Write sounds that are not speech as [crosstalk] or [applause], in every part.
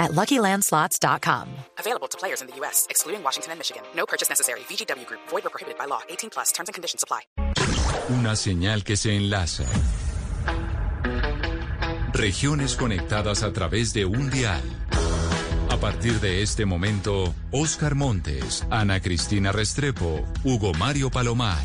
at LuckyLandSlots.com. Available to players in the U.S., excluding Washington and Michigan. No purchase necessary. VGW Group. Void or prohibited by law. 18 plus. Terms and conditions apply. Una señal que se enlaza. Regiones conectadas a través de un dial. A partir de este momento, Oscar Montes, Ana Cristina Restrepo, Hugo Mario Palomar,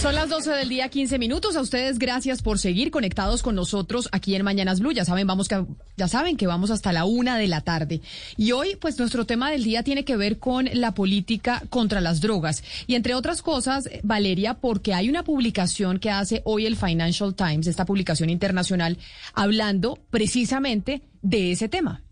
Son las 12 del día, 15 minutos. A ustedes gracias por seguir conectados con nosotros aquí en Mañanas Blue. Ya saben, vamos que, ya saben que vamos hasta la una de la tarde. Y hoy, pues nuestro tema del día tiene que ver con la política contra las drogas. Y entre otras cosas, Valeria, porque hay una publicación que hace hoy el Financial Times, esta publicación internacional, hablando precisamente de ese tema.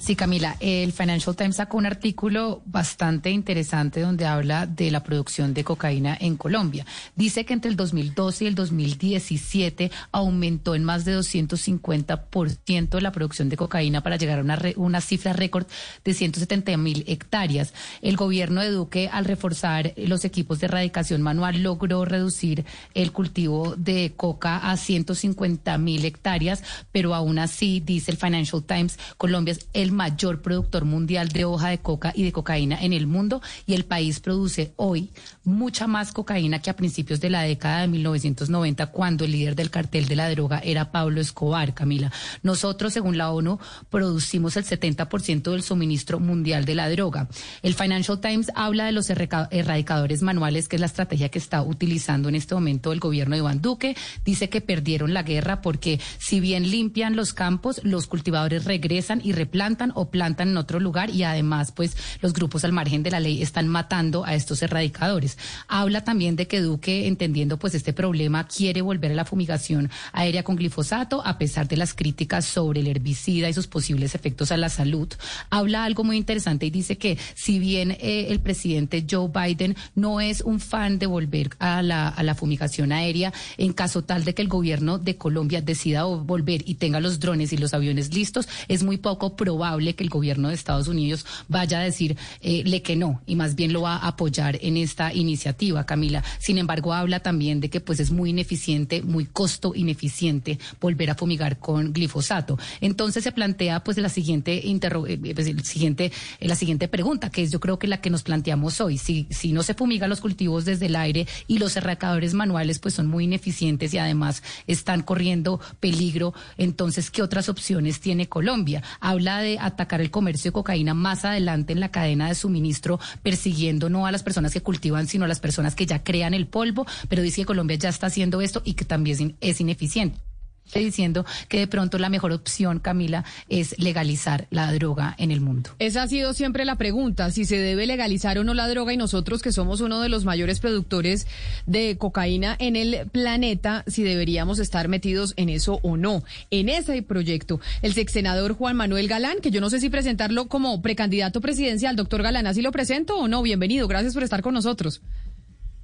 Sí, Camila, el Financial Times sacó un artículo bastante interesante donde habla de la producción de cocaína en Colombia. Dice que entre el 2012 y el 2017 aumentó en más de 250% la producción de cocaína para llegar a una, una cifra récord de 170 mil hectáreas. El gobierno de Duque, al reforzar los equipos de erradicación manual, logró reducir el cultivo de coca a 150 mil hectáreas, pero aún así, dice el Financial Times, Colombia es el mayor productor mundial de hoja de coca y de cocaína en el mundo y el país produce hoy mucha más cocaína que a principios de la década de 1990 cuando el líder del cartel de la droga era Pablo Escobar, Camila. Nosotros, según la ONU, producimos el 70% del suministro mundial de la droga. El Financial Times habla de los erradicadores manuales, que es la estrategia que está utilizando en este momento el gobierno de Iván Duque. Dice que perdieron la guerra porque si bien limpian los campos, los cultivadores regresan y replantan o plantan en otro lugar y además pues los grupos al margen de la ley están matando a estos erradicadores. Habla también de que Duque, entendiendo pues este problema, quiere volver a la fumigación aérea con glifosato a pesar de las críticas sobre el herbicida y sus posibles efectos a la salud. Habla algo muy interesante y dice que si bien eh, el presidente Joe Biden no es un fan de volver a la, a la fumigación aérea, en caso tal de que el gobierno de Colombia decida volver y tenga los drones y los aviones listos, es muy poco probable que el gobierno de Estados Unidos vaya a decirle eh, que no y más bien lo va a apoyar en esta iniciativa, Camila. Sin embargo, habla también de que pues es muy ineficiente, muy costo ineficiente volver a fumigar con glifosato. Entonces se plantea pues la siguiente eh, pues, siguiente la siguiente pregunta, que es yo creo que la que nos planteamos hoy, si si no se fumiga los cultivos desde el aire y los erradicadores manuales pues son muy ineficientes y además están corriendo peligro, entonces ¿qué otras opciones tiene Colombia? Habla de atacar el comercio de cocaína más adelante en la cadena de suministro, persiguiendo no a las personas que cultivan, sino a las personas que ya crean el polvo, pero dice que Colombia ya está haciendo esto y que también es ineficiente diciendo que de pronto la mejor opción, Camila, es legalizar la droga en el mundo. Esa ha sido siempre la pregunta, si se debe legalizar o no la droga y nosotros que somos uno de los mayores productores de cocaína en el planeta, si deberíamos estar metidos en eso o no. En ese proyecto, el sexsenador Juan Manuel Galán, que yo no sé si presentarlo como precandidato presidencial, doctor Galán, ¿así lo presento o no? Bienvenido, gracias por estar con nosotros.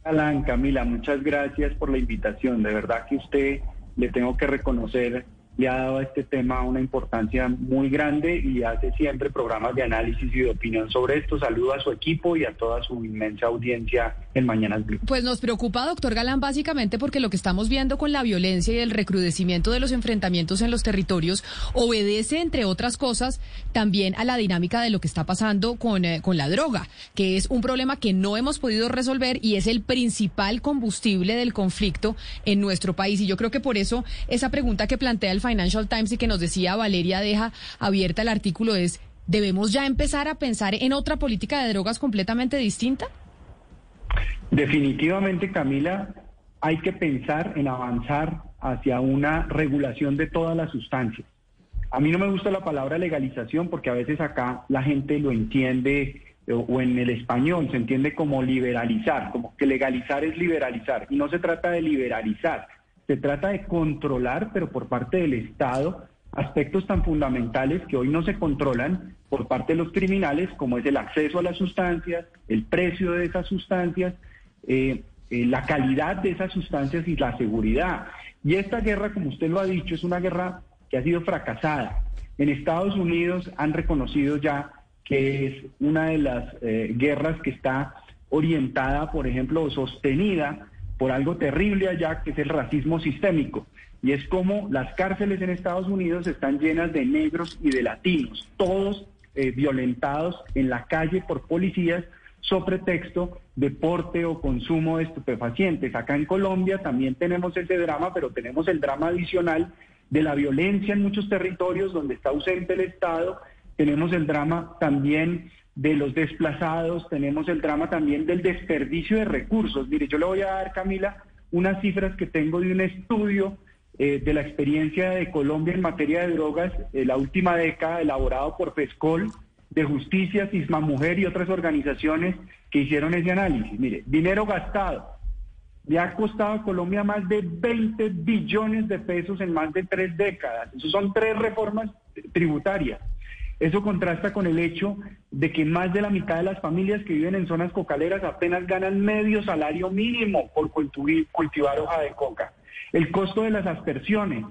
Galán, Camila, muchas gracias por la invitación. De verdad que usted le tengo que reconocer le ha dado a este tema una importancia muy grande y hace siempre programas de análisis y de opinión sobre esto. Saludo a su equipo y a toda su inmensa audiencia en Mañanas Blue. Pues nos preocupa, doctor Galán, básicamente porque lo que estamos viendo con la violencia y el recrudecimiento de los enfrentamientos en los territorios obedece, entre otras cosas, también a la dinámica de lo que está pasando con, eh, con la droga, que es un problema que no hemos podido resolver y es el principal combustible del conflicto en nuestro país. Y yo creo que por eso esa pregunta que plantea el Financial Times y que nos decía Valeria deja abierta el artículo es, ¿debemos ya empezar a pensar en otra política de drogas completamente distinta? Definitivamente, Camila, hay que pensar en avanzar hacia una regulación de todas las sustancias. A mí no me gusta la palabra legalización porque a veces acá la gente lo entiende o en el español se entiende como liberalizar, como que legalizar es liberalizar. Y no se trata de liberalizar, se trata de controlar, pero por parte del Estado, aspectos tan fundamentales que hoy no se controlan por parte de los criminales, como es el acceso a las sustancias, el precio de esas sustancias, eh, eh, la calidad de esas sustancias y la seguridad. Y esta guerra, como usted lo ha dicho, es una guerra que ha sido fracasada. En Estados Unidos han reconocido ya que es una de las eh, guerras que está orientada, por ejemplo, sostenida por algo terrible allá, que es el racismo sistémico. Y es como las cárceles en Estados Unidos están llenas de negros y de latinos, todos eh, violentados en la calle por policías sobre texto de porte o consumo de estupefacientes. Acá en Colombia también tenemos ese drama, pero tenemos el drama adicional de la violencia en muchos territorios donde está ausente el Estado tenemos el drama también de los desplazados, tenemos el drama también del desperdicio de recursos. Mire, yo le voy a dar, Camila, unas cifras que tengo de un estudio eh, de la experiencia de Colombia en materia de drogas, eh, la última década, elaborado por PESCOL, de Justicia, Cisma Mujer y otras organizaciones que hicieron ese análisis. Mire, dinero gastado. Le ha costado a Colombia más de 20 billones de pesos en más de tres décadas. Eso son tres reformas tributarias. Eso contrasta con el hecho de que más de la mitad de las familias que viven en zonas cocaleras apenas ganan medio salario mínimo por cultivar hoja de coca. El costo de las aspersiones,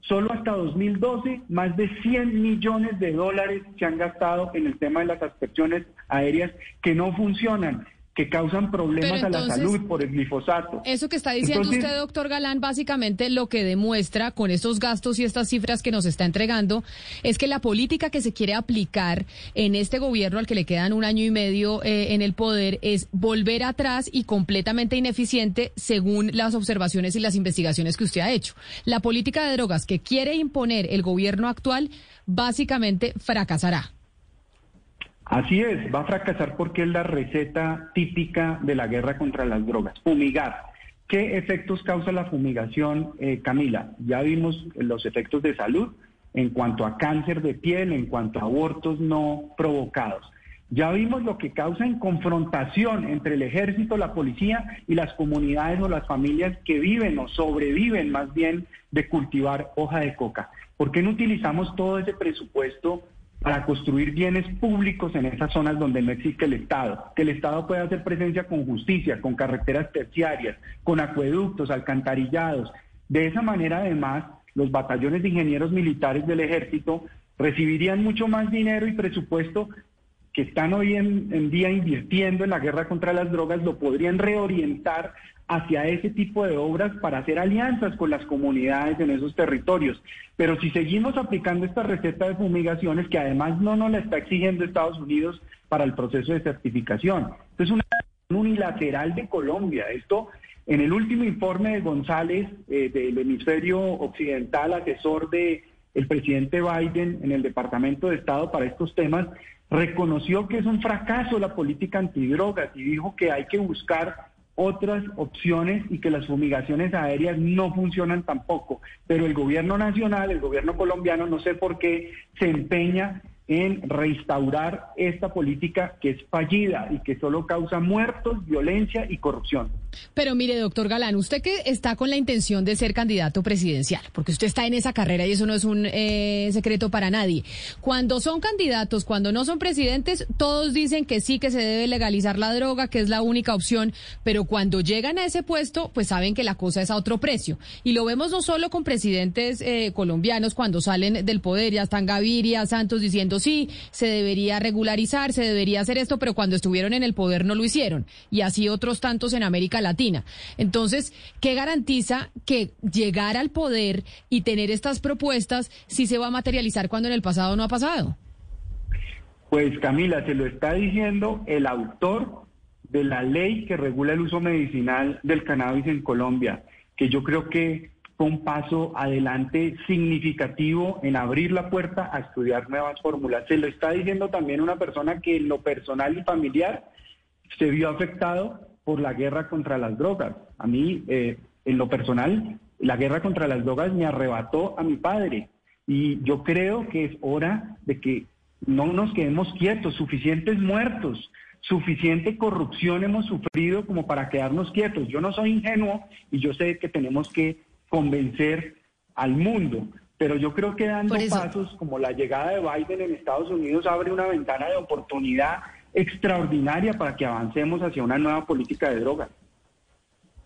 solo hasta 2012, más de 100 millones de dólares se han gastado en el tema de las aspersiones aéreas que no funcionan que causan problemas a la salud por el glifosato. Eso que está diciendo usted, doctor Galán, básicamente lo que demuestra con estos gastos y estas cifras que nos está entregando es que la política que se quiere aplicar en este gobierno al que le quedan un año y medio eh, en el poder es volver atrás y completamente ineficiente según las observaciones y las investigaciones que usted ha hecho. La política de drogas que quiere imponer el gobierno actual básicamente fracasará. Así es, va a fracasar porque es la receta típica de la guerra contra las drogas, fumigar. ¿Qué efectos causa la fumigación, eh, Camila? Ya vimos los efectos de salud en cuanto a cáncer de piel, en cuanto a abortos no provocados. Ya vimos lo que causa en confrontación entre el ejército, la policía y las comunidades o las familias que viven o sobreviven más bien de cultivar hoja de coca. ¿Por qué no utilizamos todo ese presupuesto para construir bienes públicos en esas zonas donde no existe el Estado, que el Estado pueda hacer presencia con justicia, con carreteras terciarias, con acueductos, alcantarillados. De esa manera, además, los batallones de ingenieros militares del ejército recibirían mucho más dinero y presupuesto que están hoy en, día invirtiendo en la guerra contra las drogas, lo podrían reorientar hacia ese tipo de obras para hacer alianzas con las comunidades en esos territorios. Pero si seguimos aplicando esta receta de fumigaciones, que además no nos la está exigiendo Estados Unidos para el proceso de certificación, esto es una unilateral de Colombia. Esto, en el último informe de González eh, del hemisferio occidental, asesor de el presidente Biden en el Departamento de Estado para estos temas, reconoció que es un fracaso la política antidrogas y dijo que hay que buscar otras opciones y que las fumigaciones aéreas no funcionan tampoco. Pero el gobierno nacional, el gobierno colombiano, no sé por qué, se empeña en restaurar esta política que es fallida y que solo causa muertos, violencia y corrupción. Pero mire, doctor Galán, usted que está con la intención de ser candidato presidencial, porque usted está en esa carrera y eso no es un eh, secreto para nadie. Cuando son candidatos, cuando no son presidentes, todos dicen que sí, que se debe legalizar la droga, que es la única opción, pero cuando llegan a ese puesto, pues saben que la cosa es a otro precio. Y lo vemos no solo con presidentes eh, colombianos cuando salen del poder, ya están Gaviria, Santos diciendo sí, se debería regularizar, se debería hacer esto, pero cuando estuvieron en el poder no lo hicieron. Y así otros tantos en América Latina. Entonces, ¿qué garantiza que llegar al poder y tener estas propuestas sí se va a materializar cuando en el pasado no ha pasado? Pues Camila, se lo está diciendo el autor de la ley que regula el uso medicinal del cannabis en Colombia, que yo creo que fue un paso adelante significativo en abrir la puerta a estudiar nuevas fórmulas. Se lo está diciendo también una persona que en lo personal y familiar se vio afectado por la guerra contra las drogas. A mí, eh, en lo personal, la guerra contra las drogas me arrebató a mi padre y yo creo que es hora de que no nos quedemos quietos, suficientes muertos, suficiente corrupción hemos sufrido como para quedarnos quietos. Yo no soy ingenuo y yo sé que tenemos que convencer al mundo, pero yo creo que dando pasos como la llegada de Biden en Estados Unidos abre una ventana de oportunidad extraordinaria para que avancemos hacia una nueva política de drogas.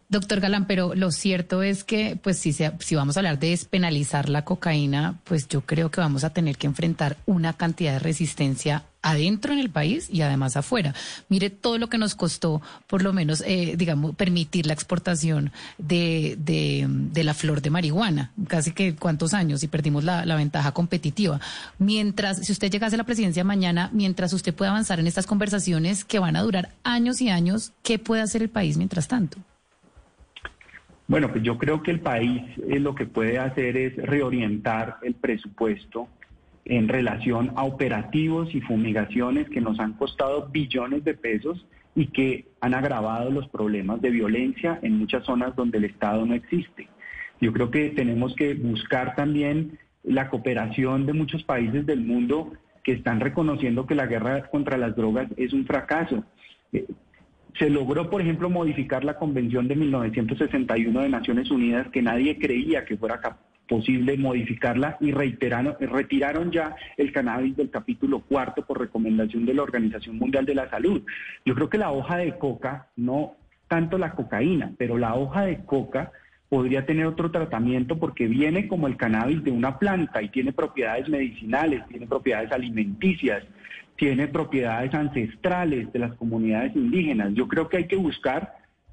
Doctor Galán, pero lo cierto es que, pues, si, si vamos a hablar de despenalizar la cocaína, pues yo creo que vamos a tener que enfrentar una cantidad de resistencia adentro en el país y además afuera. Mire todo lo que nos costó, por lo menos, eh, digamos, permitir la exportación de, de, la flor de marihuana. Casi que cuántos años y perdimos la, la ventaja competitiva. Mientras, si usted llegase a la presidencia mañana, mientras usted pueda avanzar en estas conversaciones que van a durar años y años, ¿qué puede hacer el país mientras tanto? Bueno, pues yo creo que el país eh, lo que puede hacer es reorientar el presupuesto en relación a operativos y fumigaciones que nos han costado billones de pesos y que han agravado los problemas de violencia en muchas zonas donde el Estado no existe. Yo creo que tenemos que buscar también la cooperación de muchos países del mundo que están reconociendo que la guerra contra las drogas es un fracaso. Eh, se logró, por ejemplo, modificar la Convención de 1961 de Naciones Unidas, que nadie creía que fuera posible modificarla y reiteraron, retiraron ya el cannabis del capítulo cuarto por recomendación de la Organización Mundial de la Salud. Yo creo que la hoja de coca, no tanto la cocaína, pero la hoja de coca podría tener otro tratamiento porque viene como el cannabis de una planta y tiene propiedades medicinales, tiene propiedades alimenticias, tiene propiedades ancestrales de las comunidades indígenas. Yo creo que hay que buscar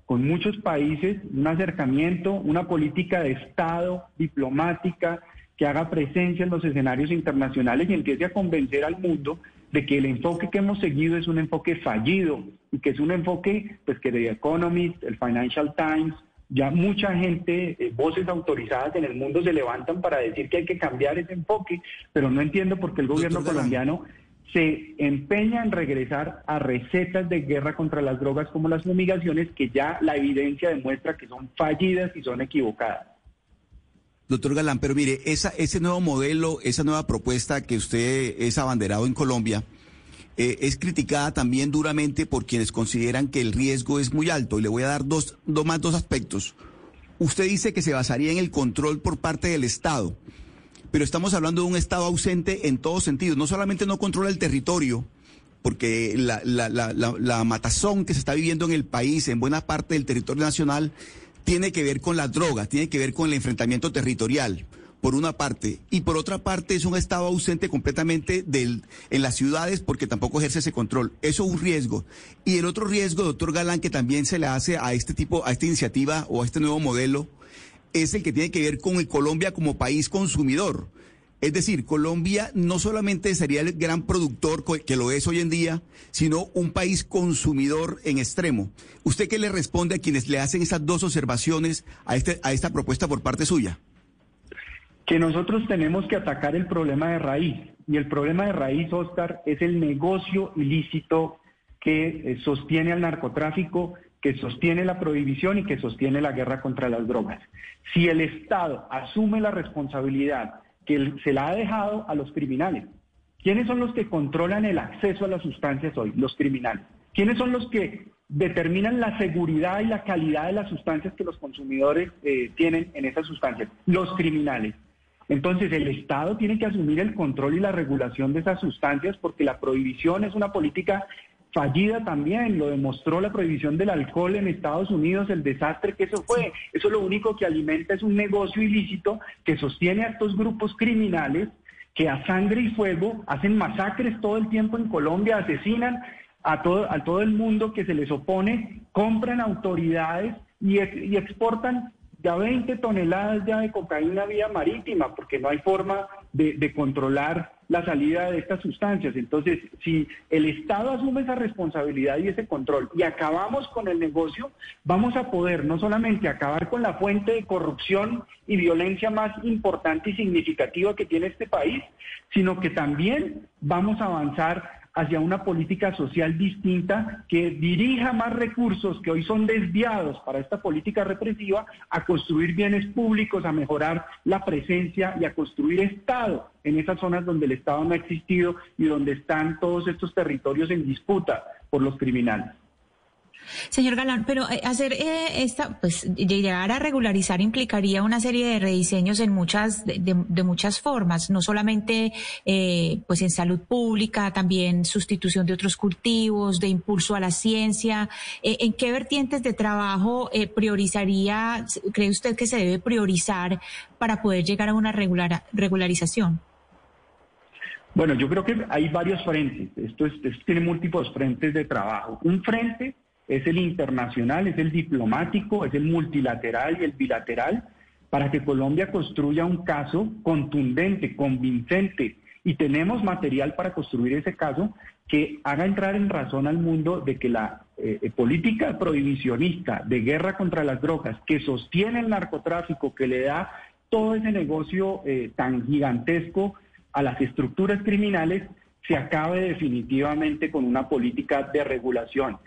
con muchos países un acercamiento, una política de Estado diplomática que haga presencia en los escenarios internacionales y empiece a convencer al mundo de que el enfoque que hemos seguido es un enfoque fallido y que es un enfoque pues que The Economist, el Financial Times, ya mucha gente, eh, voces autorizadas en el mundo se levantan para decir que hay que cambiar ese enfoque, pero no entiendo por qué el gobierno colombiano se empeña en regresar a recetas de guerra contra las drogas como las fumigaciones que ya la evidencia demuestra que son fallidas y son equivocadas. Doctor Galán, pero mire, esa, ese nuevo modelo, esa nueva propuesta que usted es abanderado en Colombia, eh, es criticada también duramente por quienes consideran que el riesgo es muy alto. Y le voy a dar dos, dos más dos aspectos. Usted dice que se basaría en el control por parte del Estado pero estamos hablando de un Estado ausente en todos sentidos. No solamente no controla el territorio, porque la, matazón que se está viviendo en el país, en buena parte del territorio nacional, tiene que ver con las drogas, tiene que ver con el enfrentamiento territorial, por una parte, y por otra parte es un Estado ausente completamente del, en las ciudades porque tampoco ejerce ese control. Eso es un riesgo. Y el otro riesgo, doctor Galán, que también se le hace a este tipo, a esta iniciativa o a este nuevo modelo, es el que tiene que ver con Colombia como país consumidor. Es decir, Colombia no solamente sería el gran productor que lo es hoy en día, sino un país consumidor en extremo. ¿Usted qué le responde a quienes le hacen esas dos observaciones a, este, a esta propuesta por parte suya? Que nosotros tenemos que atacar el problema de raíz. Y el problema de raíz, Oscar, es el negocio ilícito que eh, sostiene al narcotráfico que sostiene la prohibición y que sostiene la guerra contra las drogas. Si el Estado asume la responsabilidad que se la ha dejado a los criminales, ¿quiénes son los que controlan el acceso a las sustancias hoy? Los criminales. ¿Quiénes son los que determinan la seguridad y la calidad de las sustancias que los consumidores eh, tienen en esas sustancias? Los criminales. Entonces el Estado tiene que asumir el control y la regulación de esas sustancias porque la prohibición es una política fallida también, lo demostró la prohibición del alcohol en Estados Unidos, el desastre que eso fue. Eso lo único que alimenta es un negocio ilícito que sostiene a estos grupos criminales que a sangre y fuego hacen masacres todo el tiempo en Colombia, asesinan a todo, a todo el mundo que se les opone, compran autoridades y, y exportan ya 20 toneladas ya de cocaína vía marítima, porque no hay forma de, controlar la salida de estas sustancias. Entonces, si el Estado asume esa responsabilidad y ese control y acabamos con el negocio, vamos a poder no solamente acabar con la fuente de corrupción y violencia más importante y significativa que tiene este país, sino que también vamos a avanzar hacia una política social distinta que dirija más recursos que hoy son desviados para esta política represiva a construir bienes públicos, a mejorar la presencia y a construir Estado en esas zonas donde el Estado no ha existido y donde están todos estos territorios en disputa por los criminales. Señor Galán, pero eh, hacer eh, esta, pues llegar a regularizar implicaría una serie de rediseños en muchas, de, muchas formas, no solamente eh, pues en salud pública, también sustitución de otros cultivos, de impulso a la ciencia. ¿En qué vertientes de trabajo priorizaría, cree usted que se debe priorizar para poder llegar a una regular, regularización? Bueno, yo creo que hay varios frentes. Esto, esto tiene múltiples frentes de trabajo. Un frente es el internacional, es el diplomático, es el multilateral y el bilateral, para que Colombia construya un caso contundente, convincente, y tenemos material para construir ese caso que haga entrar en razón al mundo de que la eh, eh, política prohibicionista de guerra contra las drogas que sostiene el narcotráfico, que le da todo ese negocio eh, tan gigantesco a las estructuras criminales, se acabe definitivamente con una política de regulación.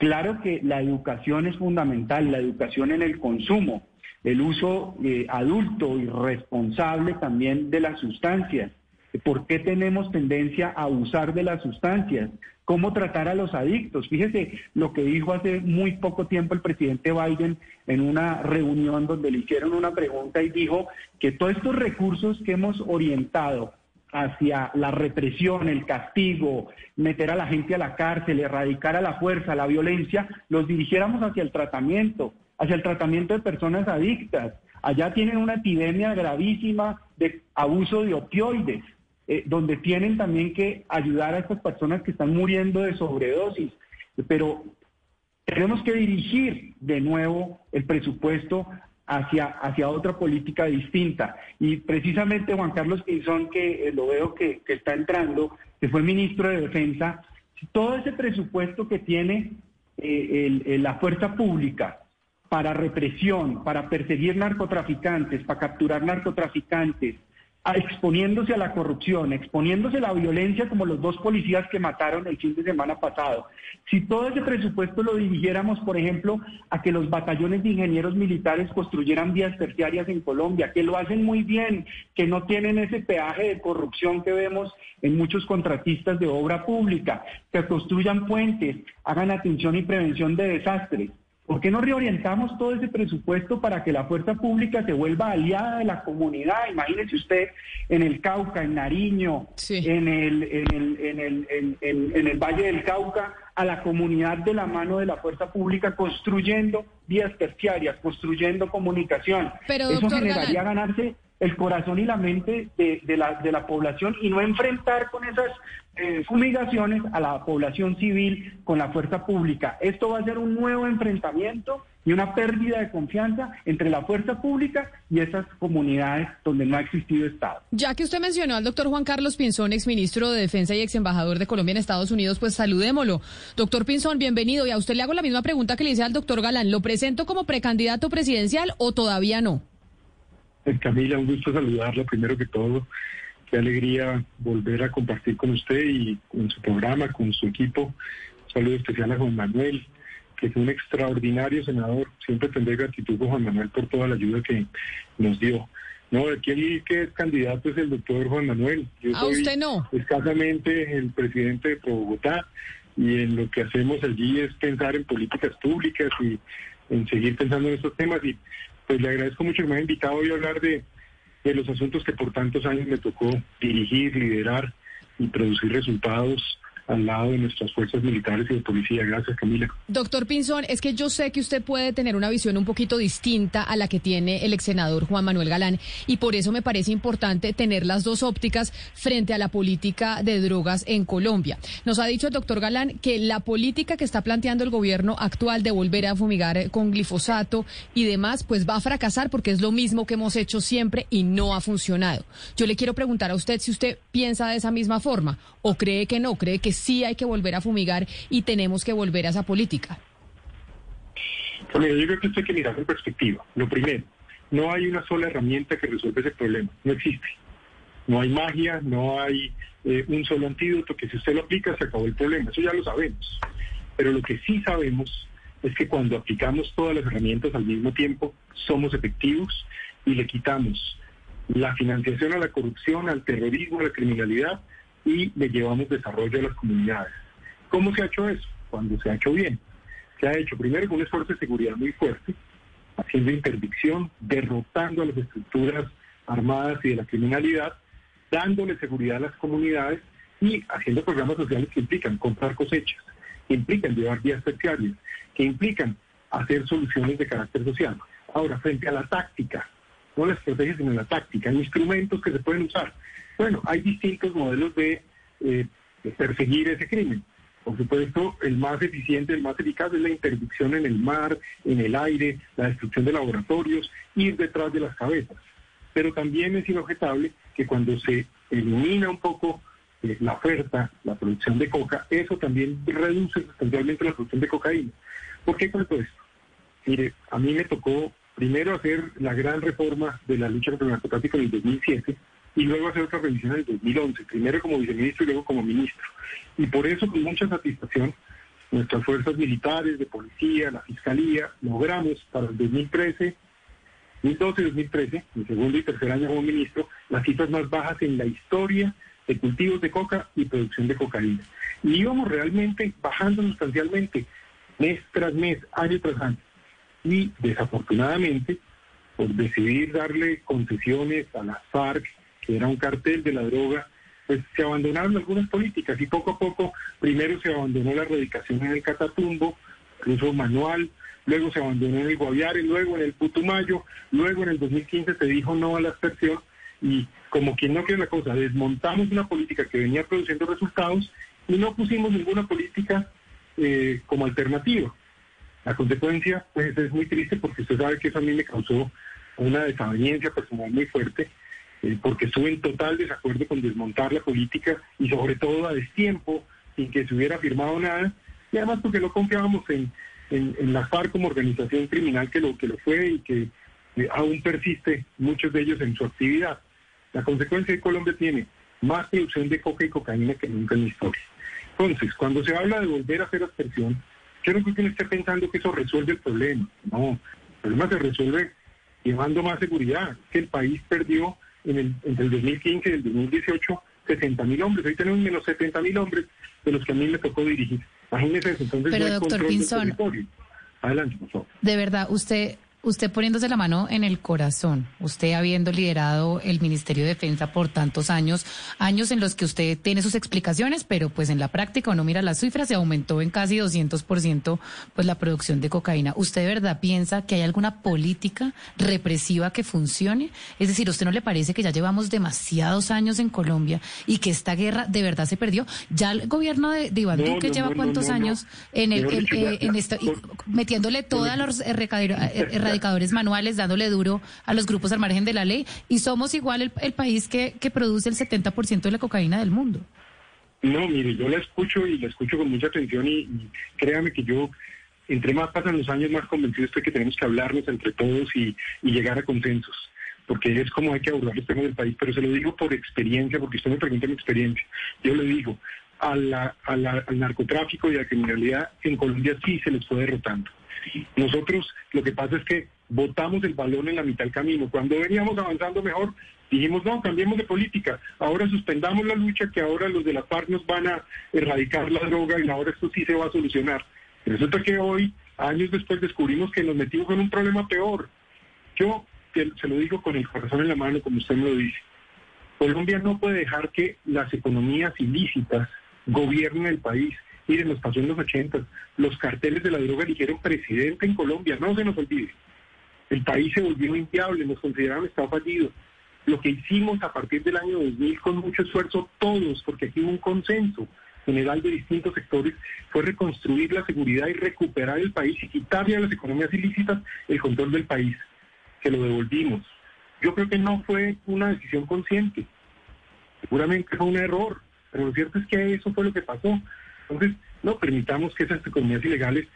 Claro que la educación es fundamental, la educación en el consumo, el uso eh, adulto y responsable también de las sustancias. ¿Por qué tenemos tendencia a usar de las sustancias? ¿Cómo tratar a los adictos? Fíjese lo que dijo hace muy poco tiempo el presidente Biden en una reunión donde le hicieron una pregunta y dijo que todos estos recursos que hemos orientado hacia la represión, el castigo, meter a la gente a la cárcel, erradicar a la fuerza, la violencia, los dirigiéramos hacia el tratamiento, hacia el tratamiento de personas adictas. Allá tienen una epidemia gravísima de abuso de opioides, eh, donde tienen también que ayudar a estas personas que están muriendo de sobredosis. Pero tenemos que dirigir de nuevo el presupuesto hacia, hacia otra política distinta. Y precisamente Juan Carlos Pinzón, que eh, lo veo que, está entrando, que fue ministro de Defensa, todo ese presupuesto que tiene eh, la fuerza pública para represión, para perseguir narcotraficantes, para capturar narcotraficantes, exponiéndose a la corrupción, exponiéndose a la violencia como los dos policías que mataron el fin de semana pasado. Si todo ese presupuesto lo dirigiéramos, por ejemplo, a que los batallones de ingenieros militares construyeran vías terciarias en Colombia, que lo hacen muy bien, que no tienen ese peaje de corrupción que vemos en muchos contratistas de obra pública, que construyan puentes, hagan atención y prevención de desastres. ¿Por qué no reorientamos todo ese presupuesto para que la fuerza pública se vuelva aliada de la comunidad? Imagínese usted en el Cauca, en Nariño, en, el, en, el, en, el, en, el Valle del Cauca, a la comunidad de la mano de la fuerza pública construyendo vías terciarias, construyendo comunicación. Eso generaría ganarse el corazón y la mente de, la, de la población y no enfrentar con esas eh, fumigaciones a la población civil con la fuerza pública. Esto va a ser un nuevo enfrentamiento y una pérdida de confianza entre la fuerza pública y esas comunidades donde no ha existido Estado. Ya que usted mencionó al doctor Juan Carlos Pinzón, exministro de Defensa y ex embajador de Colombia en Estados Unidos, pues saludémoslo. Doctor Pinzón, bienvenido. Y a usted le hago la misma pregunta que le hice al doctor Galán. ¿Lo presento como precandidato presidencial o todavía no? Eh, Camila, un gusto saludarla primero que todo. Qué alegría volver a compartir con usted y con su programa, con su equipo. Un saludo especial a Juan Manuel, que es un extraordinario senador. Siempre tendré gratitud con Juan Manuel por toda la ayuda que nos dio. No, aquí el que es candidato es el doctor Juan Manuel. Yo ¿A usted no? Escasamente el presidente de Bogotá y en lo que hacemos allí es pensar en políticas públicas y en seguir pensando en estos temas. Y pues le agradezco mucho que me haya invitado hoy a hablar de, de los asuntos que por tantos años me tocó dirigir, liderar y producir resultados al lado de nuestras fuerzas militares y de policía. Gracias, Camila. Doctor Pinzón, es que yo sé que usted puede tener una visión un poquito distinta a la que tiene el ex senador Juan Manuel Galán y por eso me parece importante tener las dos ópticas frente a la política de drogas en Colombia. Nos ha dicho el doctor Galán que la política que está planteando el gobierno actual de volver a fumigar con glifosato y demás, pues va a fracasar porque es lo mismo que hemos hecho siempre y no ha funcionado. Yo le quiero preguntar a usted si usted piensa de esa misma forma o cree que no, cree que sí hay que volver a fumigar y tenemos que volver a esa política? yo creo que esto hay que mirar en perspectiva. Lo primero, no hay una sola herramienta que resuelva ese problema, no existe. No hay magia, no hay eh, un solo antídoto que si usted lo aplica se acabó el problema, eso ya lo sabemos. Pero lo que sí sabemos es que cuando aplicamos todas las herramientas al mismo tiempo, somos efectivos y le quitamos la financiación a la corrupción, al terrorismo, a la criminalidad y le llevamos desarrollo a las comunidades. ¿Cómo se ha hecho eso? Cuando se ha hecho bien. Se ha hecho primero con un esfuerzo de seguridad muy fuerte, haciendo interdicción, derrotando a las estructuras armadas y de la criminalidad, dándole seguridad a las comunidades y haciendo programas sociales que implican comprar cosechas, que implican llevar vías terciarias, que implican hacer soluciones de carácter social. Ahora, frente a la táctica, no la estrategia, sino la táctica, instrumentos que se pueden usar. Bueno, hay distintos modelos de, eh, de perseguir ese crimen. Por supuesto, el más eficiente, el más eficaz es la interdicción en el mar, en el aire, la destrucción de laboratorios, ir detrás de las cabezas. Pero también es inobjetable que cuando se elimina un poco eh, la oferta, la producción de coca, eso también reduce sustancialmente la producción de cocaína. ¿Por qué cuento esto? Mire, a mí me tocó primero hacer la gran reforma de la lucha contra el narcotráfico en el 2007 y luego hacer otra revisión en el 2011, primero como viceministro y luego como ministro. Y por eso, con mucha satisfacción, nuestras fuerzas militares, de policía, la fiscalía, logramos para el 2013, 2012 y 2013, mi segundo y tercer año como ministro, las cifras más bajas en la historia de cultivos de coca y producción de cocaína. Y íbamos realmente bajando sustancialmente mes tras mes, año tras año. Y desafortunadamente, por decidir darle concesiones a las FARC, que era un cartel de la droga, pues se abandonaron algunas políticas y poco a poco, primero se abandonó la erradicación en el Catatumbo, incluso manual, luego se abandonó en el Guaviare, luego en el Putumayo, luego en el 2015 se dijo no a la aspersión y como quien no quiere la cosa, desmontamos una política que venía produciendo resultados y no pusimos ninguna política eh, como alternativa. La consecuencia pues es muy triste porque usted sabe que eso a mí me causó una desaveniencia personal muy fuerte eh, porque estuve en total desacuerdo con desmontar la política y sobre todo a destiempo, sin que se hubiera firmado nada, y además porque no confiábamos en, en, la FARC como organización criminal que lo, que lo fue y que eh, aún persiste muchos de ellos en su actividad. La consecuencia que Colombia tiene más producción de coca y cocaína que nunca en la historia. Entonces, cuando se habla de volver a hacer aspersión, yo no creo que uno esté pensando que eso resuelve el problema. No, el problema se resuelve llevando más seguridad. Que el país perdió en el, entre el 2015 y el 2018 60 mil hombres. Hoy tenemos menos 70 mil hombres de los que a mí me tocó dirigir. Imagínese eso. Entonces, Pero, doctor Pinzón, Adelante, por favor. De verdad, usted Usted poniéndose la mano en el corazón, usted habiendo liderado el Ministerio de Defensa por tantos años, años en los que usted tiene sus explicaciones, pero pues en la práctica uno mira las cifras, se aumentó en casi 200% pues la producción de cocaína. ¿Usted de verdad piensa que hay alguna política represiva que funcione? Es decir, ¿a usted no le parece que ya llevamos demasiados años en Colombia y que esta guerra de verdad se perdió? Ya el gobierno de, Iván Duque lleva cuántos años en el eh, en, esto metiéndole todas los erradicadores radicadores manuales, dándole duro a los grupos al margen de la ley, y somos igual el, país que, que produce el 70% de la cocaína del mundo. No, mire, yo la escucho y la escucho con mucha atención y, créame que yo, entre más pasan los años, más convencido estoy que tenemos que hablarnos entre todos y, llegar a consensos, porque es como hay que abordar los temas del país, pero se lo digo por experiencia, porque usted me pregunta mi experiencia. Yo le digo, a la, al narcotráfico y a la criminalidad en Colombia sí se les fue derrotando. Nosotros lo que pasa es que botamos el balón en la mitad del camino. Cuando veníamos avanzando mejor, dijimos, no, cambiemos de política, ahora suspendamos la lucha, que ahora los de la FARC nos van a erradicar la droga y ahora esto sí se va a solucionar. Resulta que hoy, años después, descubrimos que nos metimos en un problema peor. Yo se lo digo con el corazón en la mano, como usted me lo dice. Colombia no puede dejar que las economías ilícitas gobiernen el país. Miren, nos pasó en los 80, los carteles de la droga eligieron presidente en Colombia, no se nos olvide. El país se volvió inviable, nos consideraron estado fallido. Lo que hicimos a partir del año 2000 con mucho esfuerzo todos, porque aquí hubo un consenso general de distintos sectores, fue reconstruir la seguridad y recuperar el país y quitarle a las economías ilícitas el control del país. Que lo devolvimos. Yo creo que no fue una decisión consciente. Seguramente fue un error, pero lo cierto es que eso fue lo que pasó. Entonces, no permitamos que esas economías ilegales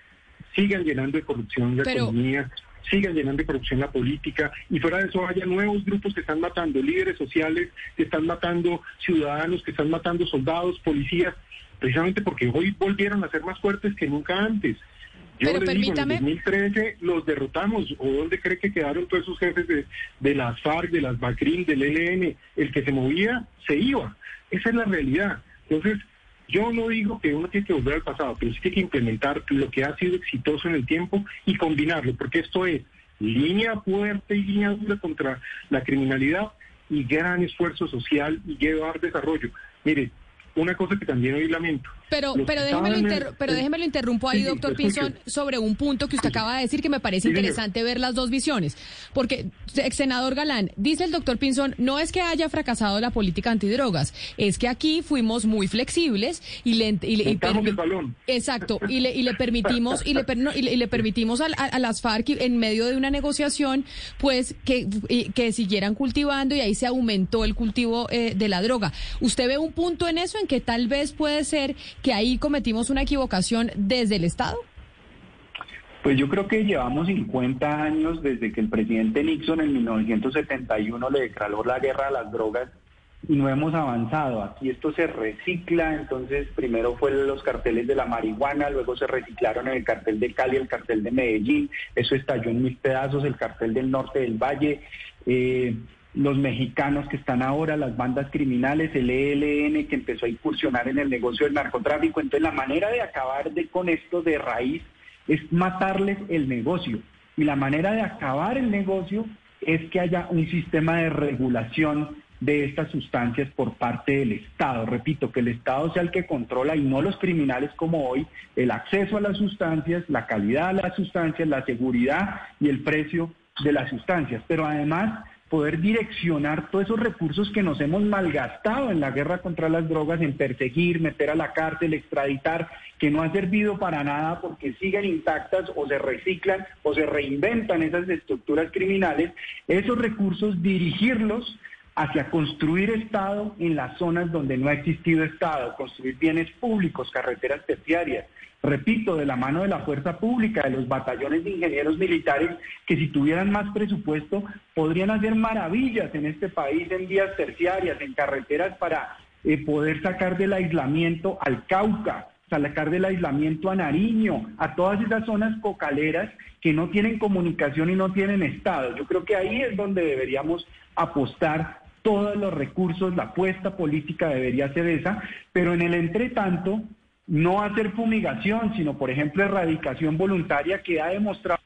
sigan llenando de corrupción la economía sigan llenando de corrupción la política y fuera de eso haya nuevos grupos que están matando, líderes sociales que están matando ciudadanos, que están matando soldados, policías, precisamente porque hoy volvieron a ser más fuertes que nunca antes. Yo Pero le permítame- digo, en 2013 los derrotamos. ¿O dónde cree que quedaron todos esos jefes de, de las FARC, de las BACRIM, del ELN? El que se movía, se iba. Esa es la realidad. Entonces, yo no digo que uno tiene que volver al pasado, pero sí tiene que implementar lo que ha sido exitoso en el tiempo y combinarlo, porque esto es línea fuerte y línea dura contra la criminalidad y gran esfuerzo social y llevar desarrollo. Mire, una cosa que también hoy lamento. Pero, pero, déjeme lo pero déjeme lo interrumpo ahí, Sí, doctor. Pinzón, sobre un punto que usted acaba de decir que me parece interesante ver las dos visiones. Porque, ex senador Galán, dice el doctor Pinzón, no es que haya fracasado la política antidrogas, es que aquí fuimos muy flexibles y le... Y le el balón. Exacto, y le, y le permitimos, y le, per- no, y le, y le permitimos al- a, a las FARC en medio de una negociación, pues que, que siguieran cultivando y ahí se aumentó el cultivo eh, de la droga. ¿Usted ve un punto en eso en que tal vez puede ser que ahí cometimos una equivocación desde el Estado? Pues yo creo que llevamos 50 años desde que el presidente Nixon en 1971 le declaró la guerra a las drogas y no hemos avanzado. Aquí esto se recicla, entonces primero fueron los carteles de la marihuana, luego se reciclaron en el cartel de Cali, el cartel de Medellín, eso estalló en mil pedazos, el cartel del norte del Valle. eh, los mexicanos que están ahora, las bandas criminales, el ELN que empezó a incursionar en el negocio del narcotráfico. Entonces la manera de acabar de, con esto de raíz es matarles el negocio. Y la manera de acabar el negocio es que haya un sistema de regulación de estas sustancias por parte del Estado. Repito, que el Estado sea el que controla y no los criminales como hoy el acceso a las sustancias, la calidad de las sustancias, la seguridad y el precio de las sustancias. Pero además poder direccionar todos esos recursos que nos hemos malgastado en la guerra contra las drogas, en perseguir, meter a la cárcel, extraditar, que no ha servido para nada porque siguen intactas o se reciclan o se reinventan esas estructuras criminales, esos recursos dirigirlos hacia construir Estado en las zonas donde no ha existido Estado, construir bienes públicos, carreteras terciarias, repito, de la mano de la fuerza pública, de los batallones de ingenieros militares, que si tuvieran más presupuesto podrían hacer maravillas en este país, en vías terciarias, en carreteras para eh, poder sacar del aislamiento al Cauca, sacar del aislamiento a Nariño, a todas esas zonas cocaleras que no tienen comunicación y no tienen Estado. Yo creo que ahí es donde deberíamos apostar todos los recursos, la apuesta política debería ser esa, pero en el entretanto, no hacer fumigación, sino por ejemplo erradicación voluntaria que ha demostrado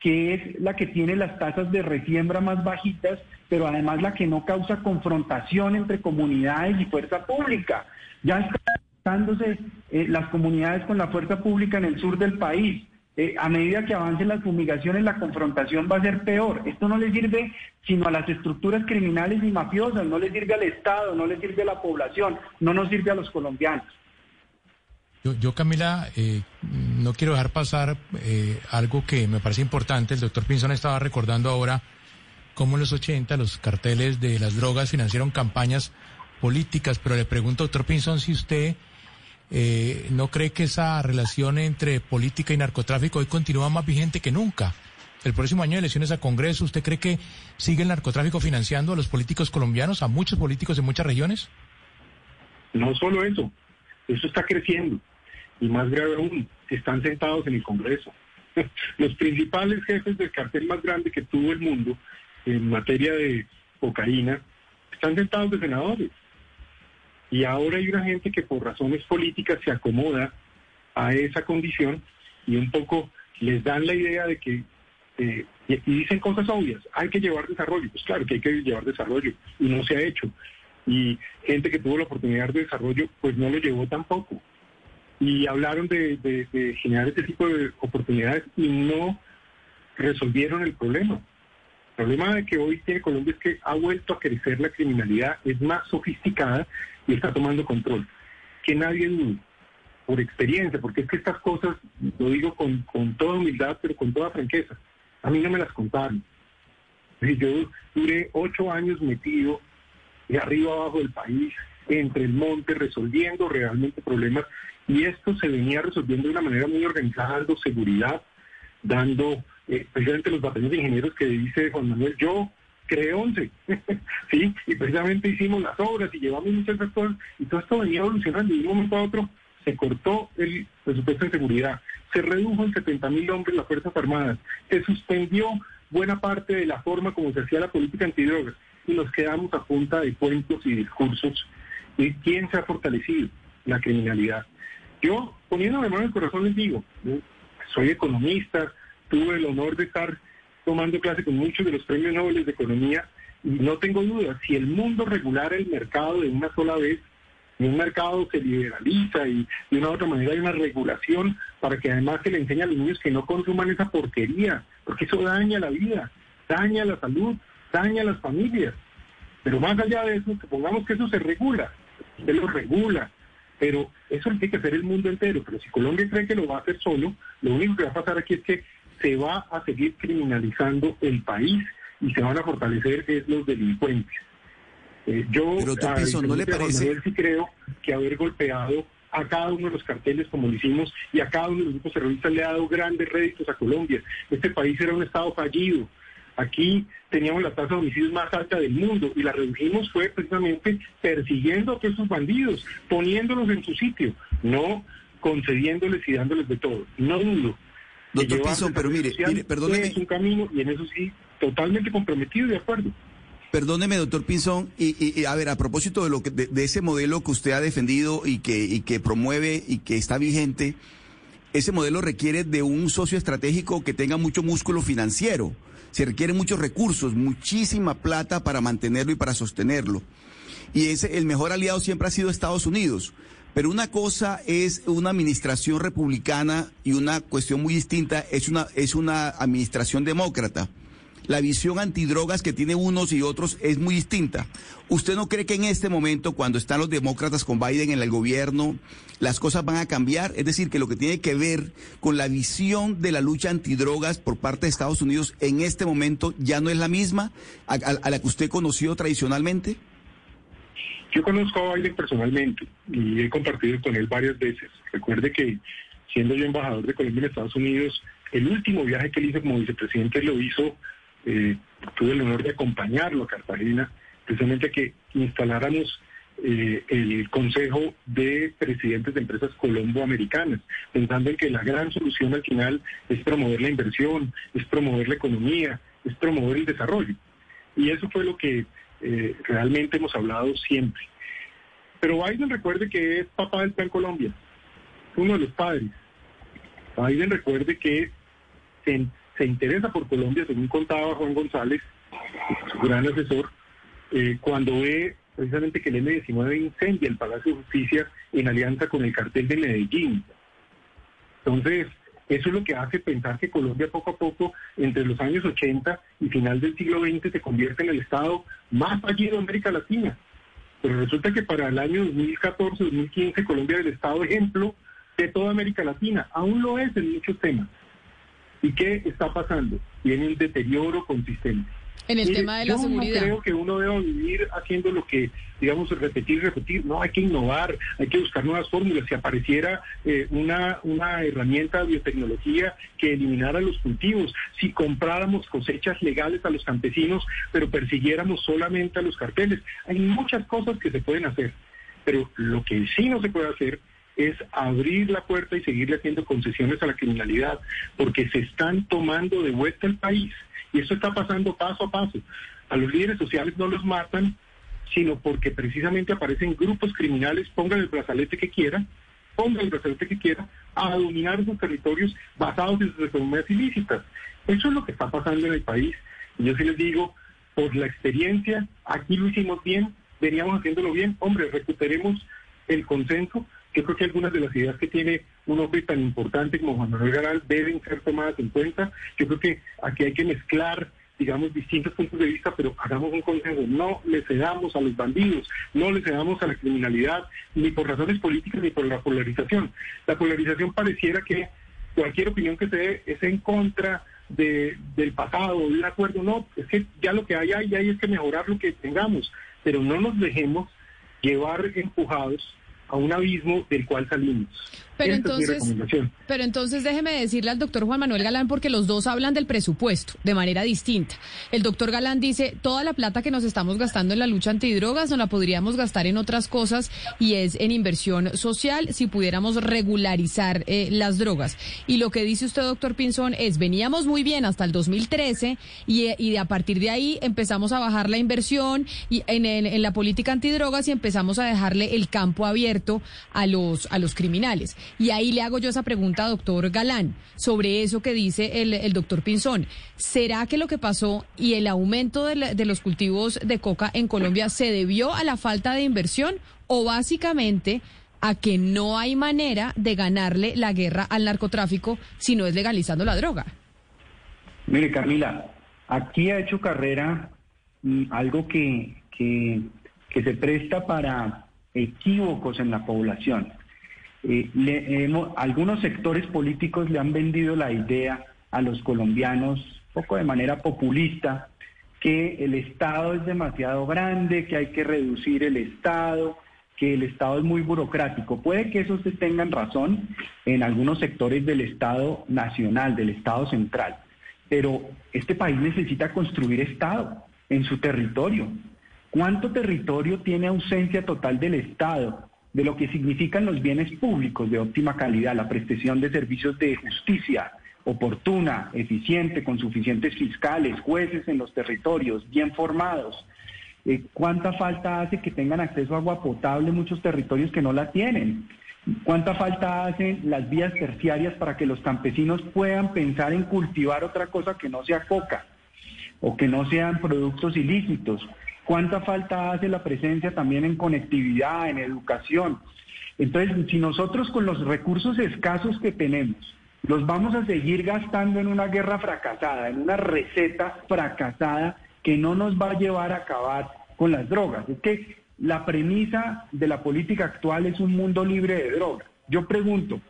que es la que tiene las tasas de resiembra más bajitas, pero además la que no causa confrontación entre comunidades y fuerza pública. Ya están dándose eh, las comunidades con la fuerza pública en el sur del país. Eh, a medida que avancen las fumigaciones, la confrontación va a ser peor. Esto no le sirve sino a las estructuras criminales y mafiosas, no le sirve al Estado, no le sirve a la población, no nos sirve a los colombianos. Yo, yo, Camila, eh, no quiero dejar pasar eh, algo que me parece importante. El doctor Pinzón estaba recordando ahora cómo en los 80 los carteles de las drogas financiaron campañas políticas, pero le pregunto, doctor Pinzón, si usted eh, no cree que esa relación entre política y narcotráfico hoy continúa más vigente que nunca. El próximo año de elecciones a Congreso, ¿usted cree que sigue el narcotráfico financiando a los políticos colombianos, a muchos políticos de muchas regiones? No solo eso, eso está creciendo. Y más grave aún, están sentados en el Congreso. [laughs] Los principales jefes del cartel más grande que tuvo el mundo en materia de cocaína están sentados de senadores. Y ahora hay una gente que por razones políticas se acomoda a esa condición y un poco les dan la idea de que, eh, y, y dicen cosas obvias, hay que llevar desarrollo. Pues claro que hay que llevar desarrollo y no se ha hecho. Y gente que tuvo la oportunidad de desarrollo, pues no lo llevó tampoco. Y hablaron de, generar este tipo de oportunidades y no resolvieron el problema. El problema de que hoy tiene Colombia es que ha vuelto a crecer la criminalidad, es más sofisticada y está tomando control. Que nadie dude, por experiencia, porque es que estas cosas, lo digo con, con toda humildad, pero con toda franqueza, a mí no me las contaron. Yo duré ocho años metido de arriba abajo del país, entre el monte, resolviendo realmente problemas, y esto se venía resolviendo de una manera muy organizada, dando seguridad, dando eh, precisamente los batallones de ingenieros que dice Juan Manuel, yo creé 11, [laughs] ¿sí? Y precisamente hicimos las obras y llevamos muchas cosas y todo esto venía evolucionando y de un momento a otro se cortó el presupuesto de seguridad, se redujo en 70 mil hombres las Fuerzas Armadas, se suspendió buena parte de la forma como se hacía la política antidrogas y nos quedamos a punta de cuentos y discursos. ¿Y quién se ha fortalecido? La criminalidad. Yo, poniéndome mano en el corazón, les digo, soy economista, tuve el honor de estar tomando clase con muchos de los premios Nobel de Economía y no tengo duda, si el mundo regulara el mercado de una sola vez, y un mercado se liberaliza y de una u otra manera hay una regulación para que además se le enseñe a los niños que no consuman esa porquería, porque eso daña la vida, daña la salud, daña las familias. Pero más allá de eso, supongamos que eso se regula, se lo regula, pero eso lo tiene que hacer el mundo entero. Pero si Colombia cree que lo va a hacer solo, lo único que va a pasar aquí es que se va a seguir criminalizando el país y se van a fortalecer es los delincuentes. Eh, yo Pero, ¿no le parece? sí creo que haber golpeado a cada uno de los carteles como lo hicimos y a cada uno de los grupos terroristas le ha dado grandes réditos a Colombia. Este país era un estado fallido. Aquí teníamos la tasa de homicidios más alta del mundo y la redujimos fue precisamente persiguiendo a todos esos bandidos, poniéndolos en su sitio, no concediéndoles y dándoles de todo. No dudo Doctor Pinzón, pero mire, mire, perdóneme. Es un camino y en eso sí, totalmente comprometido y de acuerdo. Perdóneme, doctor Pinzón, y, a ver, a propósito de lo que, de, ese modelo que usted ha defendido y que, y que promueve y que está vigente, ese modelo requiere de un socio estratégico que tenga mucho músculo financiero. Se requieren muchos recursos, muchísima plata para mantenerlo y para sostenerlo. Y ese, el mejor aliado siempre ha sido Estados Unidos. Pero una cosa es una administración republicana y una cuestión muy distinta es una, es una administración demócrata. La visión antidrogas que tiene unos y otros es muy distinta. ¿Usted no cree que en este momento, cuando están los demócratas con Biden en el gobierno, las cosas van a cambiar? Es decir, que lo que tiene que ver con la visión de la lucha antidrogas por parte de Estados Unidos en este momento ya no es la misma a, la que usted conoció tradicionalmente. Yo conozco a Biden personalmente y he compartido con él varias veces. Recuerde que siendo yo embajador de Colombia en Estados Unidos, el último viaje que él hizo como vicepresidente lo hizo, eh, tuve el honor de acompañarlo a Cartagena, precisamente que instaláramos eh, el Consejo de Presidentes de Empresas Colombo-Americanas, pensando en que la gran solución al final es promover la inversión, es promover la economía, es promover el desarrollo. Y eso fue lo que eh, realmente hemos hablado siempre. Pero Biden recuerde que es papá del Plan Colombia, uno de los padres. Biden recuerde que se, interesa por Colombia, según contaba Juan González, su gran asesor, eh, cuando ve precisamente que el M-19 incendia el Palacio de Justicia en alianza con el cartel de Medellín. Entonces, eso es lo que hace pensar que Colombia poco a poco, entre los años 80 y final del siglo XX, se convierte en el Estado más fallido de América Latina. Pero resulta que para el año 2014-2015 Colombia es el Estado ejemplo de toda América Latina. Aún lo es en muchos temas. ¿Y qué está pasando? Tiene un deterioro consistente. En el tema de la yo seguridad. No creo que uno deba vivir haciendo lo que, digamos, repetir repetir. No, hay que innovar, hay que buscar nuevas fórmulas. Si apareciera eh, una, una herramienta de biotecnología que eliminara los cultivos, si compráramos cosechas legales a los campesinos, pero persiguiéramos solamente a los carteles. Hay muchas cosas que se pueden hacer, pero lo que sí no se puede hacer es abrir la puerta y seguirle haciendo concesiones a la criminalidad, porque se están tomando de vuelta el país. Y eso está pasando paso a paso. A los líderes sociales no los matan, sino porque precisamente aparecen grupos criminales, pongan el brazalete que quieran, pongan el brazalete que quiera, a dominar esos territorios basados en sus economías ilícitas. Eso es lo que está pasando en el país. Y yo sí les digo, por la experiencia, aquí lo hicimos bien, veníamos haciéndolo bien, hombre, recuperemos el consenso. Yo creo que algunas de las ideas que tiene un hombre tan importante como Juan Manuel Garal deben ser tomadas en cuenta. Yo creo que aquí hay que mezclar digamos, distintos puntos de vista, pero hagamos un consenso. No le cedamos a los bandidos, no le cedamos a la criminalidad, ni por razones políticas ni por la polarización. La polarización pareciera que cualquier opinión que se dé es en contra de, del pasado, de un acuerdo. No, es que ya lo que hay ahí, hay es que mejorar lo que tengamos, pero no nos dejemos llevar empujados a un abismo del cual salimos. Pero entonces, pero entonces déjeme decirle al doctor Juan Manuel Galán, porque los dos hablan del presupuesto de manera distinta. El doctor Galán dice, toda la plata que nos estamos gastando en la lucha antidrogas no la podríamos gastar en otras cosas y es en inversión social si pudiéramos regularizar eh, las drogas. Y lo que dice usted, doctor Pinzón, es, veníamos muy bien hasta el 2013 y, y a partir de ahí empezamos a bajar la inversión y en, en- en la política antidrogas y empezamos a dejarle el campo abierto a los, a los criminales. Y ahí le hago yo esa pregunta, doctor Galán, sobre eso que dice el, doctor Pinzón. ¿Será que lo que pasó y el aumento de, los cultivos de coca en Colombia se debió a la falta de inversión o básicamente a que no hay manera de ganarle la guerra al narcotráfico si no es legalizando la droga? Mire, Camila, aquí ha hecho carrera mm, algo que, que se presta para equívocos en la población. Eh, algunos sectores políticos le han vendido la idea a los colombianos, poco de manera populista, que el Estado es demasiado grande, que hay que reducir el Estado, que el Estado es muy burocrático. Puede que eso se tengan razón en algunos sectores del Estado nacional, del Estado central, pero este país necesita construir Estado en su territorio. ¿Cuánto territorio tiene ausencia total del Estado? De lo que significan los bienes públicos de óptima calidad, la prestación de servicios de justicia oportuna, eficiente, con suficientes fiscales, jueces en los territorios, bien formados. Eh, ¿Cuánta falta hace que tengan acceso a agua potable en muchos territorios que no la tienen? ¿Cuánta falta hacen las vías terciarias para que los campesinos puedan pensar en cultivar otra cosa que no sea coca? o que no sean productos ilícitos. ¿Cuánta falta hace la presencia también en conectividad, en educación? Entonces, si nosotros con los recursos escasos que tenemos los vamos a seguir gastando en una guerra fracasada, en una receta fracasada que no nos va a llevar a acabar con las drogas. Es que la premisa de la política actual es un mundo libre de drogas. Yo pregunto,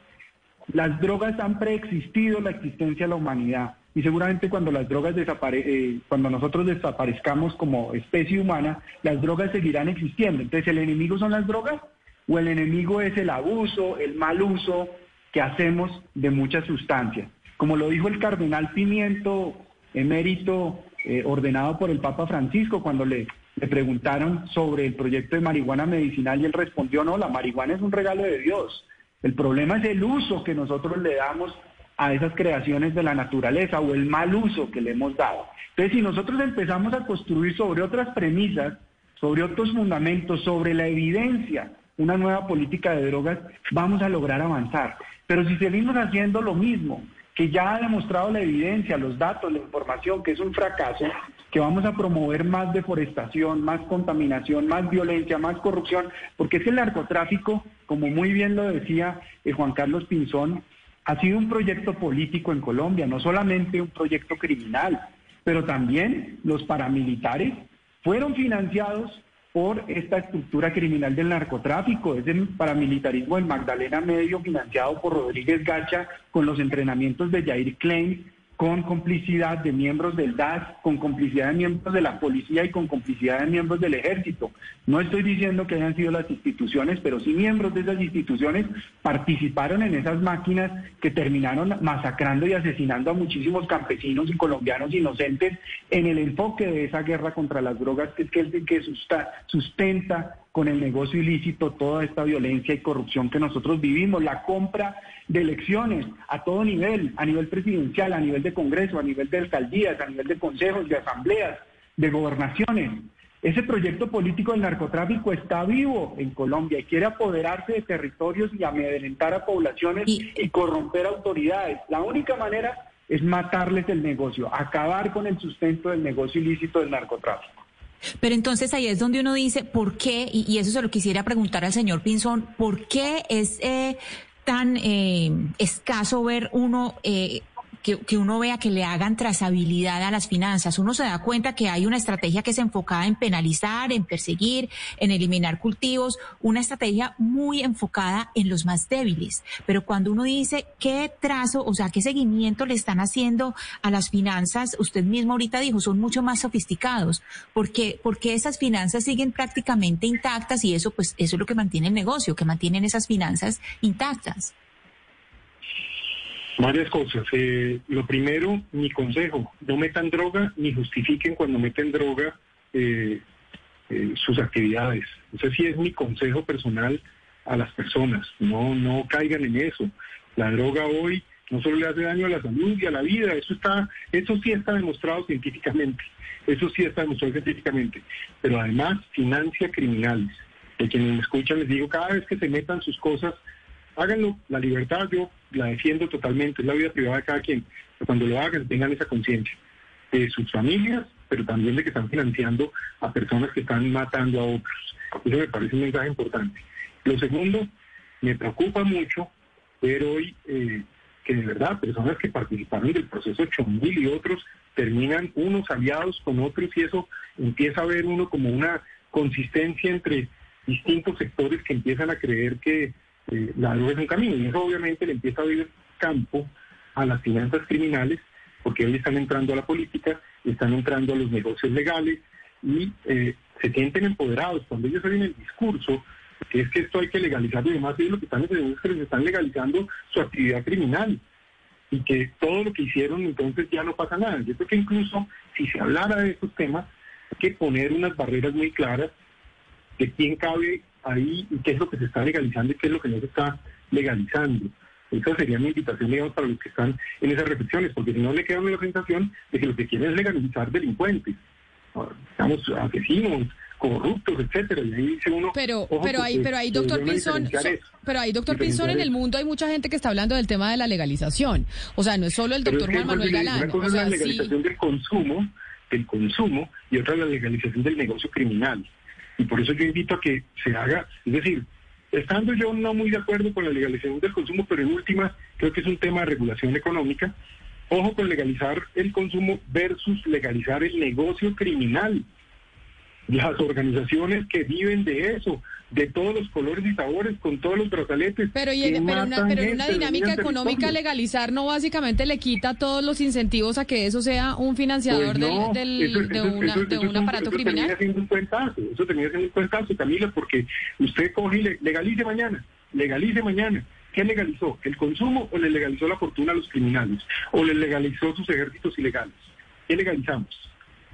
las drogas han preexistido la existencia de la humanidad y seguramente cuando las drogas desapare eh, cuando nosotros desaparezcamos como especie humana, las drogas seguirán existiendo. Entonces, ¿el enemigo son las drogas o el enemigo es el abuso, el mal uso que hacemos de muchas sustancias? Como lo dijo el cardenal Pimiento, emérito eh, ordenado por el Papa Francisco, cuando le, le preguntaron sobre el proyecto de marihuana medicinal y él respondió, no, la marihuana es un regalo de Dios. El problema es el uso que nosotros le damos a esas creaciones de la naturaleza o el mal uso que le hemos dado. Entonces, si nosotros empezamos a construir sobre otras premisas, sobre otros fundamentos, sobre la evidencia, una nueva política de drogas, vamos a lograr avanzar. Pero si seguimos haciendo lo mismo, que ya ha demostrado la evidencia, los datos, la información, que es un fracaso, que vamos a promover más deforestación, más contaminación, más violencia, más corrupción, porque es el narcotráfico, como muy bien lo decía eh, Juan Carlos Pinzón, ha sido un proyecto político en Colombia, no solamente un proyecto criminal, pero también los paramilitares fueron financiados por esta estructura criminal del narcotráfico, es el paramilitarismo del Magdalena Medio financiado por Rodríguez Gacha con los entrenamientos de Jair Klein, con complicidad de miembros del DAS, con complicidad de miembros de la policía y con complicidad de miembros del ejército. No estoy diciendo que hayan sido las instituciones, pero sí miembros de esas instituciones participaron en esas máquinas que terminaron masacrando y asesinando a muchísimos campesinos y colombianos inocentes en el enfoque de esa guerra contra las drogas, que es que, sustenta con el negocio ilícito toda esta violencia y corrupción que nosotros vivimos, la compra de elecciones a todo nivel, a nivel presidencial, a nivel de Congreso, a nivel de alcaldías, a nivel de consejos, de asambleas, de gobernaciones. Ese proyecto político del narcotráfico está vivo en Colombia y quiere apoderarse de territorios y amedrentar a poblaciones Y- y corromper autoridades. La única manera es matarles el negocio, acabar con el sustento del negocio ilícito del narcotráfico. Pero entonces ahí es donde uno dice, ¿por qué? Y, eso se lo quisiera preguntar al señor Pinzón, ¿por qué es eh, tan eh, escaso ver uno... eh, que, que uno vea que le hagan trazabilidad a las finanzas. Uno se da cuenta que hay una estrategia que es enfocada en penalizar, en perseguir, en eliminar cultivos, una estrategia muy enfocada en los más débiles. Pero cuando uno dice qué trazo, o sea, qué seguimiento le están haciendo a las finanzas, usted mismo ahorita dijo, son mucho más sofisticados. porque Porque esas finanzas siguen prácticamente intactas y eso, pues, eso es lo que mantiene el negocio, que mantienen esas finanzas intactas. Varias cosas. Eh, lo primero, mi consejo, no metan droga ni justifiquen cuando meten droga eh, eh, sus actividades. Ese sí es mi consejo personal a las personas. No, no caigan en eso. La droga hoy no solo le hace daño a la salud y a la vida, eso está, eso sí está demostrado científicamente. Eso sí está demostrado científicamente. Pero además financia criminales. De quienes me escuchan les digo, cada vez que se metan sus cosas, háganlo. La libertad yo la defiendo totalmente, es la vida privada de cada quien. Pero cuando lo hagan, tengan esa conciencia de sus familias, pero también de que están financiando a personas que están matando a otros. Eso me parece un mensaje importante. Lo segundo, me preocupa mucho ver hoy eh, que de verdad personas que participaron del proceso Chomil y otros terminan unos aliados con otros y eso empieza a ver uno como una consistencia entre distintos sectores que empiezan a creer que eh, la droga es un camino y eso obviamente le empieza a abrir campo a las finanzas criminales porque hoy están entrando a la política, están entrando a los negocios legales y eh, se sienten empoderados. Cuando ellos oyen el discurso, que es que esto hay que legalizar y demás, ellos lo que están haciendo es que les están legalizando su actividad criminal y que todo lo que hicieron entonces ya no pasa nada. Yo creo que incluso si se hablara de estos temas, hay que poner unas barreras muy claras de quién cabe ahí y qué es lo que se está legalizando y qué es lo que no se está legalizando. Esa sería mi invitación, digamos, para los que están en esas reflexiones, porque si no le queda una sensación de que lo que quieren es legalizar delincuentes, digamos, asesinos, corruptos, etcétera, y ahí dice uno... Pero, pero ahí, pero ahí, doctor Pinzón, pero ahí, doctor Pinzón, en el mundo hay mucha gente que está hablando del tema de la legalización. O sea, no es solo el doctor Juan Manuel Galán. Una cosa es la legalización del consumo, del consumo, y otra la legalización del negocio criminal. Y por eso yo invito a que se haga, es decir, estando yo no muy de acuerdo con la legalización del consumo, pero en última creo que es un tema de regulación económica, ojo con legalizar el consumo versus legalizar el negocio criminal las organizaciones que viven de eso, de todos los colores y sabores, con todos los brazaletes. Pero, pero, una, pero una dinámica económica legalizar no básicamente le quita todos los incentivos a que eso sea un financiador del, de, un aparato criminal. Termina siendo un cuentazo, eso termina siendo un cuentazo, Camila, porque usted coge y legalice mañana, legalice mañana. ¿Qué legalizó? ¿El consumo o le legalizó la fortuna a los criminales? ¿O le legalizó sus ejércitos ilegales? ¿Qué legalizamos?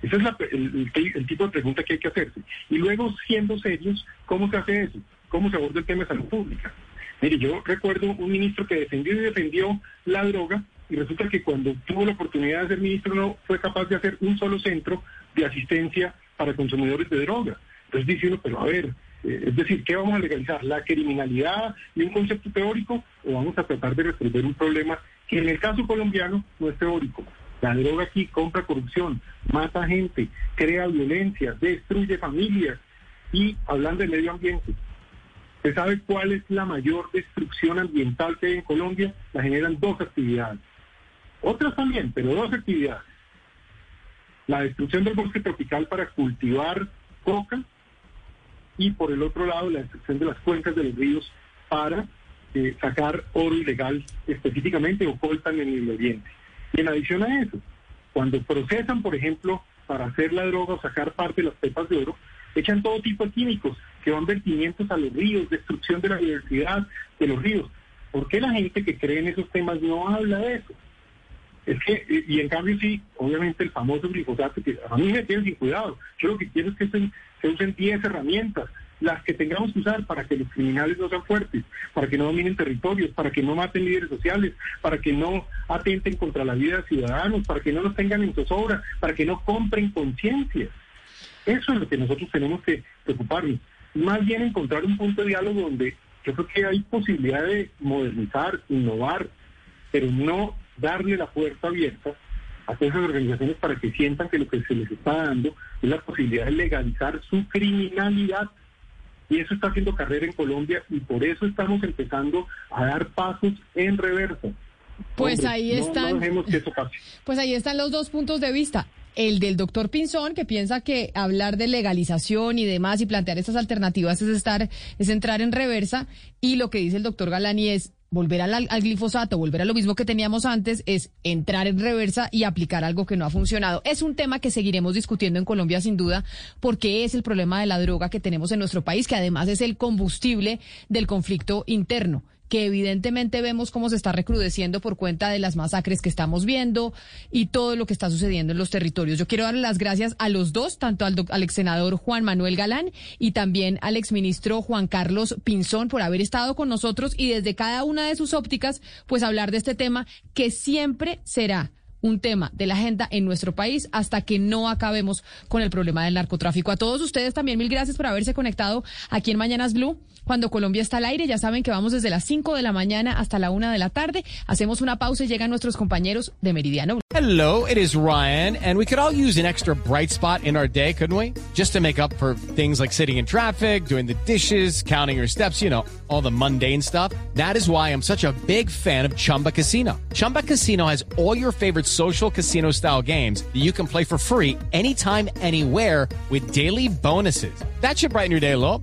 Ese es el, tipo de pregunta que hay que hacerse. Y luego, siendo serios, ¿cómo se hace eso? ¿Cómo se aborda el tema de salud pública? Mire, yo recuerdo un ministro que defendió y defendió la droga y resulta que cuando tuvo la oportunidad de ser ministro no fue capaz de hacer un solo centro de asistencia para consumidores de droga. Entonces dice uno, pero a ver, eh, es decir, ¿qué vamos a legalizar? ¿La criminalidad y un concepto teórico o vamos a tratar de resolver un problema que en el caso colombiano no es teórico, la droga aquí compra corrupción, mata gente, crea violencia, destruye familias. Y hablando de medio ambiente, ¿usted sabe cuál es la mayor destrucción ambiental que hay en Colombia? La generan dos actividades. Otras también, pero dos actividades. La destrucción del bosque tropical para cultivar coca y por el otro lado la destrucción de las cuencas de los ríos para eh, sacar oro ilegal específicamente o coltan en el oriente. En adición a eso, cuando procesan, por ejemplo, para hacer la droga o sacar parte de las pepas de oro, echan todo tipo de químicos que van vertimientos a los ríos, destrucción de la biodiversidad de los ríos. ¿Por qué la gente que cree en esos temas no habla de eso? Es que, y en cambio sí, obviamente el famoso glifosato, que a mí me tienen sin cuidado. Yo lo que quiero es que se, se usen 10 herramientas las que tengamos que usar para que los criminales no sean fuertes, para que no dominen territorios, para que no maten líderes sociales, para que no atenten contra la vida de ciudadanos, para que no los tengan en zozobra, para que no compren conciencia. Eso es lo que nosotros tenemos que preocuparnos. Más bien encontrar un punto de diálogo donde yo creo que hay posibilidad de modernizar, innovar, pero no darle la puerta abierta a esas organizaciones para que sientan que lo que se les está dando es la posibilidad de legalizar su criminalidad y eso está haciendo carrera en Colombia y por eso estamos empezando a dar pasos en reversa. Pues ahí están. que eso pase. [laughs] Pues ahí están los dos puntos de vista. El del doctor Pinzón, que piensa que hablar de legalización y demás y plantear estas alternativas es estar, es entrar en reversa. Y lo que dice el doctor Galani es volver al, glifosato, volver a lo mismo que teníamos antes, es entrar en reversa y aplicar algo que no ha funcionado. Es un tema que seguiremos discutiendo en Colombia sin duda, porque es el problema de la droga que tenemos en nuestro país, que además es el combustible del conflicto interno que evidentemente vemos cómo se está recrudeciendo por cuenta de las masacres que estamos viendo y todo lo que está sucediendo en los territorios. Yo quiero darle las gracias a los dos, tanto al, al ex senador Juan Manuel Galán y también al exministro Juan Carlos Pinzón por haber estado con nosotros y desde cada una de sus ópticas, pues hablar de este tema que siempre será un tema de la agenda en nuestro país hasta que no acabemos con el problema del narcotráfico. A todos ustedes también mil gracias por haberse conectado aquí en Mañanas Blue. Cuando Colombia está al aire, ya saben que vamos desde las 5 de la mañana hasta la 1 de la tarde. Hacemos una pausa y llegan nuestros compañeros de Meridiano. Hello, it is Ryan, and we could all use an extra bright spot in our day, couldn't we? Just to make up for things like sitting in traffic, doing the dishes, counting your steps, you know, all the mundane stuff. That is why I'm such a big fan of Chumba Casino. Chumba Casino has all your favorite social casino style games that you can play for free anytime, anywhere with daily bonuses. That should brighten your day a little.